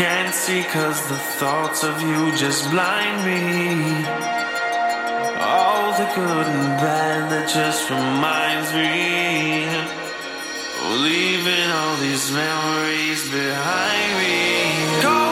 can't see cause the thoughts of you just blind me. All the good and bad that just reminds me. Leaving all these memories behind me. Go!